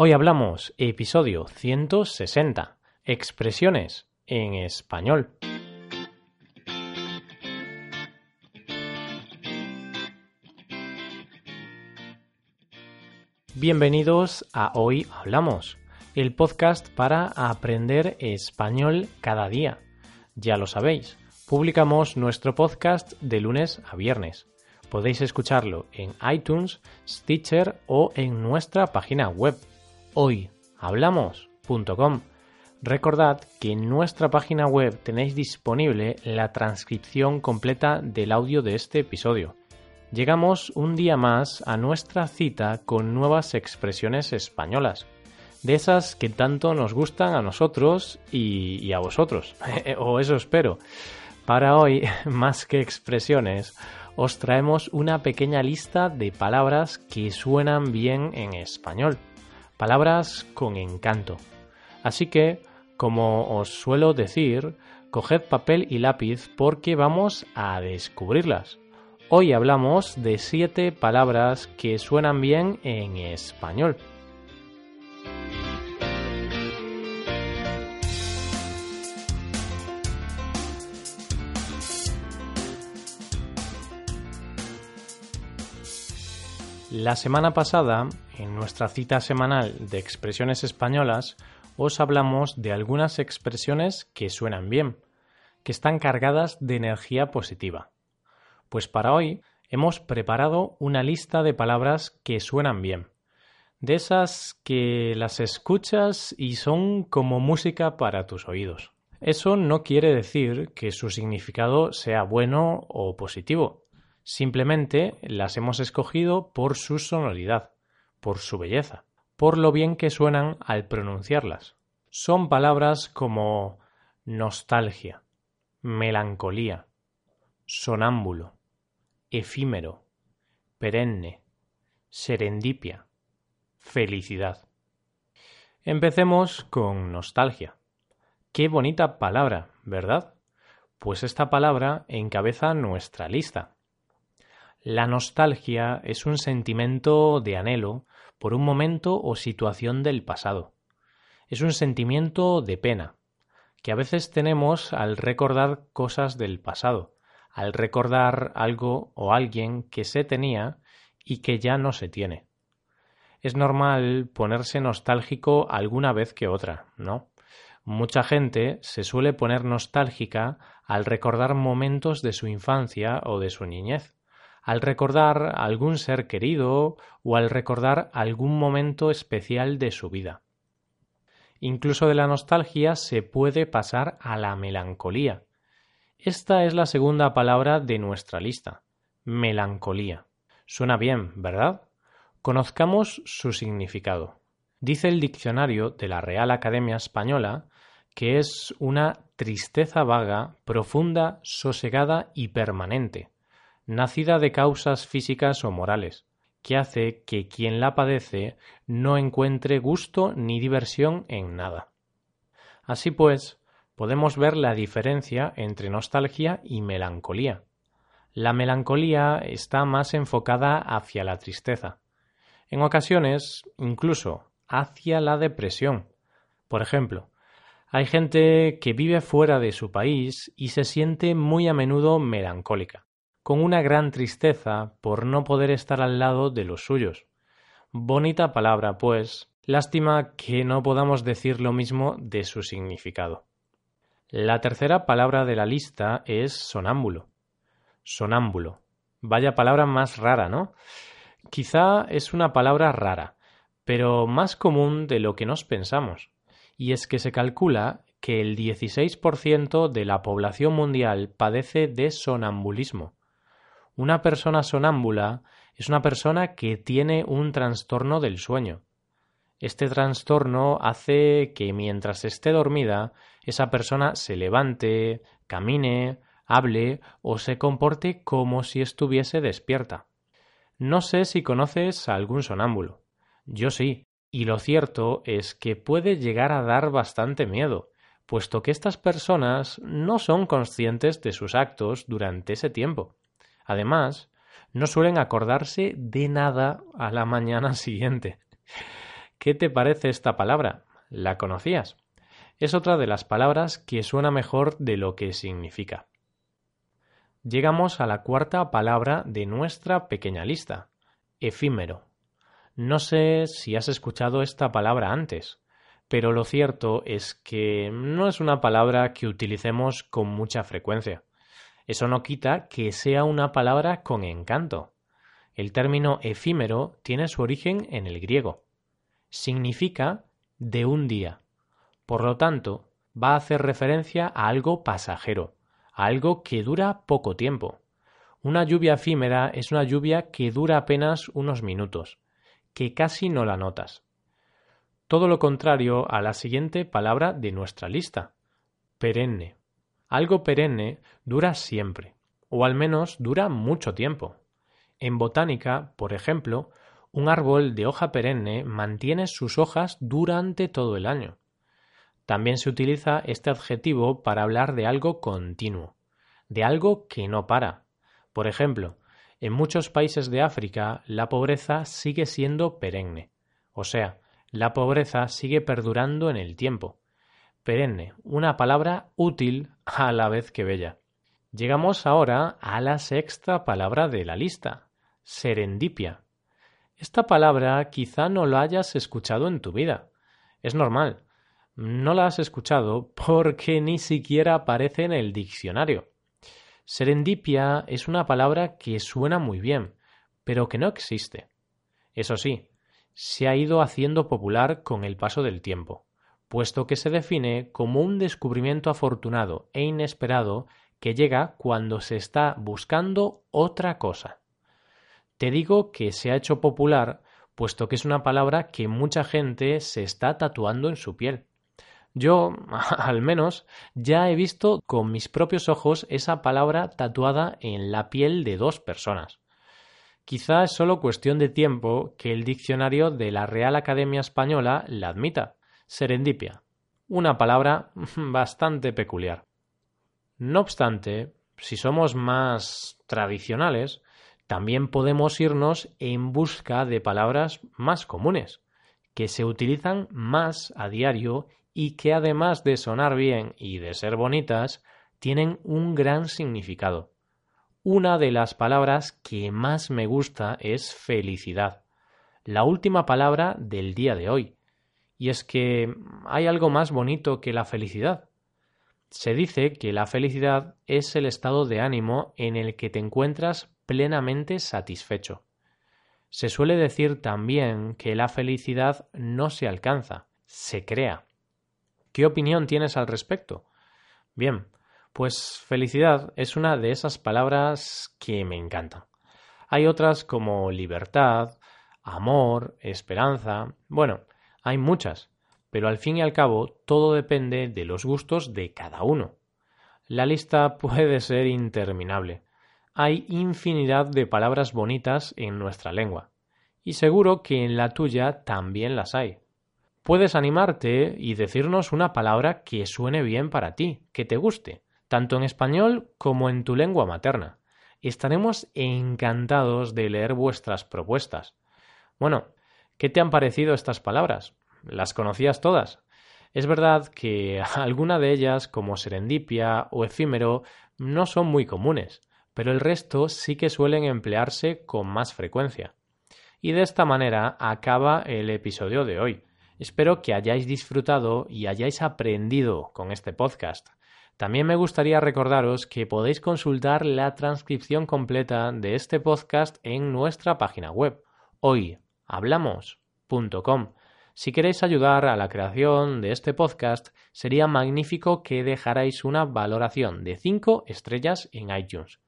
Hoy hablamos episodio 160, expresiones en español. Bienvenidos a Hoy Hablamos, el podcast para aprender español cada día. Ya lo sabéis, publicamos nuestro podcast de lunes a viernes. Podéis escucharlo en iTunes, Stitcher o en nuestra página web hoyhablamos.com. Recordad que en nuestra página web tenéis disponible la transcripción completa del audio de este episodio. Llegamos un día más a nuestra cita con nuevas expresiones españolas, de esas que tanto nos gustan a nosotros y, a vosotros, o eso espero. Para hoy, más que expresiones, os traemos una pequeña lista de palabras que suenan bien en español palabras con encanto. Así que, como os suelo decir, coged papel y lápiz porque vamos a descubrirlas. Hoy hablamos de siete palabras que suenan bien en español. La semana pasada, en nuestra cita semanal de expresiones españolas, os hablamos de algunas expresiones que suenan bien, que están cargadas de energía positiva. Pues para hoy hemos preparado una lista de palabras que suenan bien, de esas que las escuchas y son como música para tus oídos. Eso no quiere decir que su significado sea bueno o positivo, Simplemente las hemos escogido por su sonoridad, por su belleza, por lo bien que suenan al pronunciarlas. Son palabras como nostalgia, melancolía, sonámbulo, efímero, perenne, serendipia, felicidad. Empecemos con nostalgia. Qué bonita palabra, ¿verdad? Pues esta palabra encabeza nuestra lista. La nostalgia es un sentimiento de anhelo por un momento o situación del pasado. Es un sentimiento de pena, que a veces tenemos al recordar cosas del pasado, al recordar algo o alguien que se tenía y que ya no se tiene. Es normal ponerse nostálgico alguna vez que otra, ¿no? Mucha gente se suele poner nostálgica al recordar momentos de su infancia o de su niñez al recordar algún ser querido o al recordar algún momento especial de su vida. Incluso de la nostalgia se puede pasar a la melancolía. Esta es la segunda palabra de nuestra lista, melancolía. Suena bien, ¿verdad? Conozcamos su significado. Dice el diccionario de la Real Academia Española que es una tristeza vaga, profunda, sosegada y permanente, nacida de causas físicas o morales, que hace que quien la padece no encuentre gusto ni diversión en nada. Así pues, podemos ver la diferencia entre nostalgia y melancolía. La melancolía está más enfocada hacia la tristeza, en ocasiones incluso hacia la depresión. Por ejemplo, hay gente que vive fuera de su país y se siente muy a menudo melancólica con una gran tristeza por no poder estar al lado de los suyos. Bonita palabra, pues, lástima que no podamos decir lo mismo de su significado. La tercera palabra de la lista es sonámbulo. Sonámbulo. Vaya palabra más rara, ¿no? Quizá es una palabra rara, pero más común de lo que nos pensamos, y es que se calcula que el 16% de la población mundial padece de sonambulismo. Una persona sonámbula es una persona que tiene un trastorno del sueño. Este trastorno hace que mientras esté dormida, esa persona se levante, camine, hable o se comporte como si estuviese despierta. No sé si conoces a algún sonámbulo. Yo sí, y lo cierto es que puede llegar a dar bastante miedo, puesto que estas personas no son conscientes de sus actos durante ese tiempo. Además, no suelen acordarse de nada a la mañana siguiente. ¿Qué te parece esta palabra? ¿La conocías? Es otra de las palabras que suena mejor de lo que significa. Llegamos a la cuarta palabra de nuestra pequeña lista, efímero. No sé si has escuchado esta palabra antes, pero lo cierto es que no es una palabra que utilicemos con mucha frecuencia. Eso no quita que sea una palabra con encanto. El término efímero tiene su origen en el griego. Significa de un día. Por lo tanto, va a hacer referencia a algo pasajero, a algo que dura poco tiempo. Una lluvia efímera es una lluvia que dura apenas unos minutos, que casi no la notas. Todo lo contrario a la siguiente palabra de nuestra lista, perenne. Algo perenne dura siempre, o al menos dura mucho tiempo. En botánica, por ejemplo, un árbol de hoja perenne mantiene sus hojas durante todo el año. También se utiliza este adjetivo para hablar de algo continuo, de algo que no para. Por ejemplo, en muchos países de África la pobreza sigue siendo perenne, o sea, la pobreza sigue perdurando en el tiempo. Perenne, una palabra útil a la vez que bella. Llegamos ahora a la sexta palabra de la lista, serendipia. Esta palabra quizá no la hayas escuchado en tu vida. Es normal. No la has escuchado porque ni siquiera aparece en el diccionario. Serendipia es una palabra que suena muy bien, pero que no existe. Eso sí, se ha ido haciendo popular con el paso del tiempo puesto que se define como un descubrimiento afortunado e inesperado que llega cuando se está buscando otra cosa. Te digo que se ha hecho popular puesto que es una palabra que mucha gente se está tatuando en su piel. Yo, al menos, ya he visto con mis propios ojos esa palabra tatuada en la piel de dos personas. Quizá es solo cuestión de tiempo que el diccionario de la Real Academia Española la admita, serendipia, una palabra bastante peculiar. No obstante, si somos más tradicionales, también podemos irnos en busca de palabras más comunes, que se utilizan más a diario y que además de sonar bien y de ser bonitas, tienen un gran significado. Una de las palabras que más me gusta es felicidad, la última palabra del día de hoy, y es que hay algo más bonito que la felicidad. Se dice que la felicidad es el estado de ánimo en el que te encuentras plenamente satisfecho. Se suele decir también que la felicidad no se alcanza, se crea. ¿Qué opinión tienes al respecto? Bien, pues felicidad es una de esas palabras que me encantan. Hay otras como libertad, amor, esperanza. Bueno, hay muchas, pero al fin y al cabo todo depende de los gustos de cada uno. La lista puede ser interminable. Hay infinidad de palabras bonitas en nuestra lengua, y seguro que en la tuya también las hay. Puedes animarte y decirnos una palabra que suene bien para ti, que te guste, tanto en español como en tu lengua materna. Estaremos encantados de leer vuestras propuestas. Bueno, ¿qué te han parecido estas palabras? ¿Las conocías todas? Es verdad que alguna de ellas, como serendipia o efímero, no son muy comunes, pero el resto sí que suelen emplearse con más frecuencia. Y de esta manera acaba el episodio de hoy. Espero que hayáis disfrutado y hayáis aprendido con este podcast. También me gustaría recordaros que podéis consultar la transcripción completa de este podcast en nuestra página web hoyhablamos.com si queréis ayudar a la creación de este podcast, sería magnífico que dejarais una valoración de 5 estrellas en iTunes.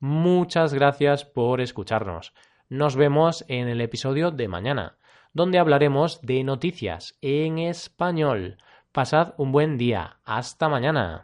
Muchas gracias por escucharnos. Nos vemos en el episodio de mañana, donde hablaremos de noticias en español. Pasad un buen día. Hasta mañana.